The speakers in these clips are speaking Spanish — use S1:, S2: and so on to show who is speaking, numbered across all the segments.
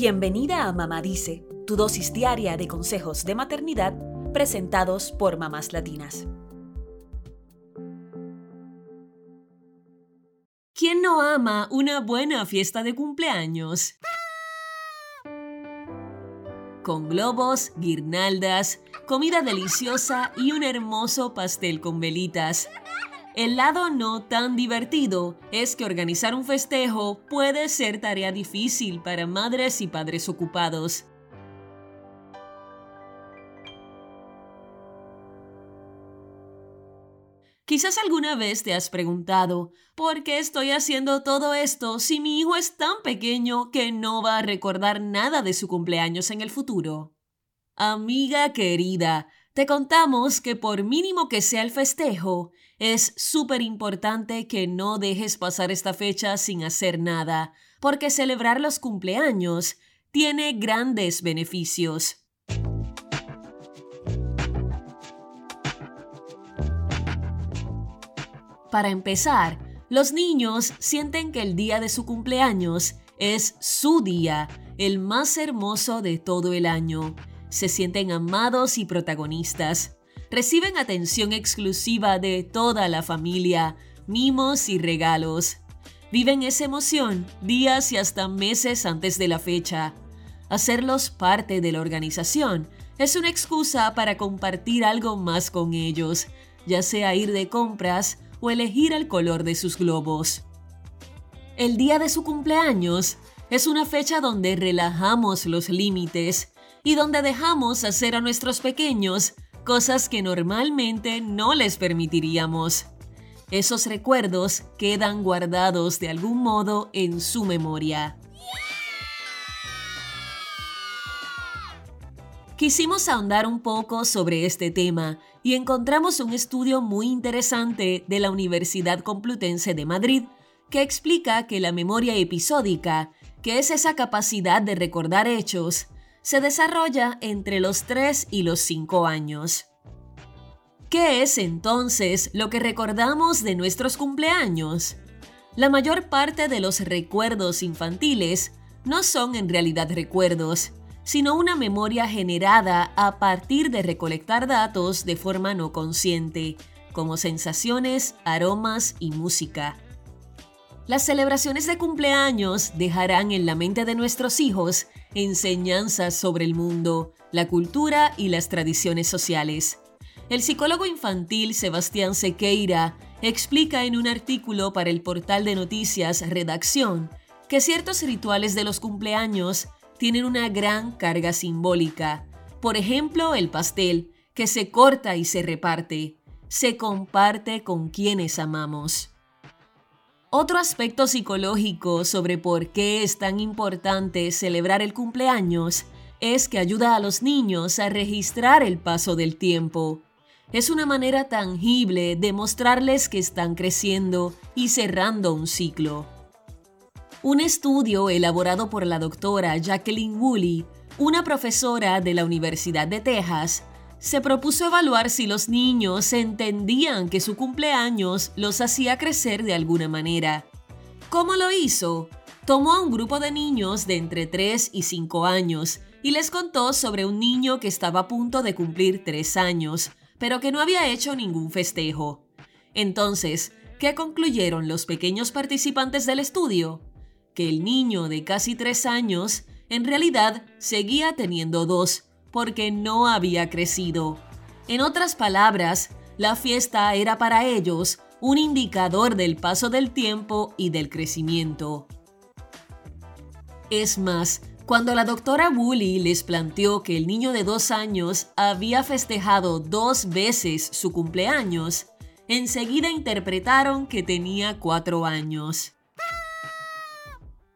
S1: Bienvenida a Mamá Dice, tu dosis diaria de consejos de maternidad presentados por mamás latinas.
S2: ¿Quién no ama una buena fiesta de cumpleaños? Con globos, guirnaldas, comida deliciosa y un hermoso pastel con velitas. El lado no tan divertido es que organizar un festejo puede ser tarea difícil para madres y padres ocupados. Quizás alguna vez te has preguntado, ¿por qué estoy haciendo todo esto si mi hijo es tan pequeño que no va a recordar nada de su cumpleaños en el futuro? Amiga querida, te contamos que por mínimo que sea el festejo, es súper importante que no dejes pasar esta fecha sin hacer nada, porque celebrar los cumpleaños tiene grandes beneficios. Para empezar, los niños sienten que el día de su cumpleaños es su día, el más hermoso de todo el año. Se sienten amados y protagonistas reciben atención exclusiva de toda la familia, mimos y regalos. Viven esa emoción días y hasta meses antes de la fecha. Hacerlos parte de la organización es una excusa para compartir algo más con ellos, ya sea ir de compras o elegir el color de sus globos. El día de su cumpleaños es una fecha donde relajamos los límites y donde dejamos hacer a nuestros pequeños cosas que normalmente no les permitiríamos. Esos recuerdos quedan guardados de algún modo en su memoria. Quisimos ahondar un poco sobre este tema y encontramos un estudio muy interesante de la Universidad Complutense de Madrid que explica que la memoria episódica, que es esa capacidad de recordar hechos, se desarrolla entre los 3 y los 5 años. ¿Qué es entonces lo que recordamos de nuestros cumpleaños? La mayor parte de los recuerdos infantiles no son en realidad recuerdos, sino una memoria generada a partir de recolectar datos de forma no consciente, como sensaciones, aromas y música. Las celebraciones de cumpleaños dejarán en la mente de nuestros hijos enseñanzas sobre el mundo, la cultura y las tradiciones sociales. El psicólogo infantil Sebastián Sequeira explica en un artículo para el portal de noticias Redacción que ciertos rituales de los cumpleaños tienen una gran carga simbólica. Por ejemplo, el pastel, que se corta y se reparte, se comparte con quienes amamos. Otro aspecto psicológico sobre por qué es tan importante celebrar el cumpleaños es que ayuda a los niños a registrar el paso del tiempo. Es una manera tangible de mostrarles que están creciendo y cerrando un ciclo. Un estudio elaborado por la doctora Jacqueline Woolley, una profesora de la Universidad de Texas, se propuso evaluar si los niños entendían que su cumpleaños los hacía crecer de alguna manera. ¿Cómo lo hizo? Tomó a un grupo de niños de entre 3 y 5 años y les contó sobre un niño que estaba a punto de cumplir 3 años, pero que no había hecho ningún festejo. Entonces, ¿qué concluyeron los pequeños participantes del estudio? Que el niño de casi 3 años en realidad seguía teniendo dos porque no había crecido. En otras palabras, la fiesta era para ellos un indicador del paso del tiempo y del crecimiento. Es más, cuando la doctora Woolley les planteó que el niño de dos años había festejado dos veces su cumpleaños, enseguida interpretaron que tenía cuatro años.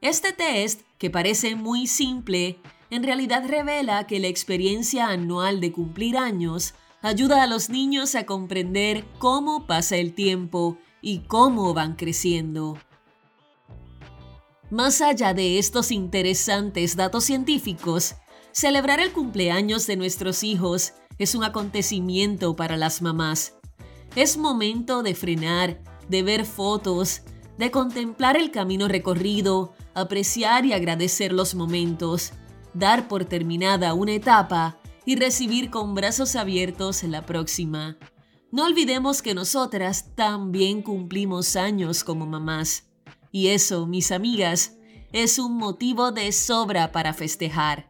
S2: Este test, que parece muy simple, en realidad revela que la experiencia anual de cumplir años ayuda a los niños a comprender cómo pasa el tiempo y cómo van creciendo. Más allá de estos interesantes datos científicos, celebrar el cumpleaños de nuestros hijos es un acontecimiento para las mamás. Es momento de frenar, de ver fotos, de contemplar el camino recorrido, apreciar y agradecer los momentos, dar por terminada una etapa y recibir con brazos abiertos la próxima. No olvidemos que nosotras también cumplimos años como mamás. Y eso, mis amigas, es un motivo de sobra para festejar.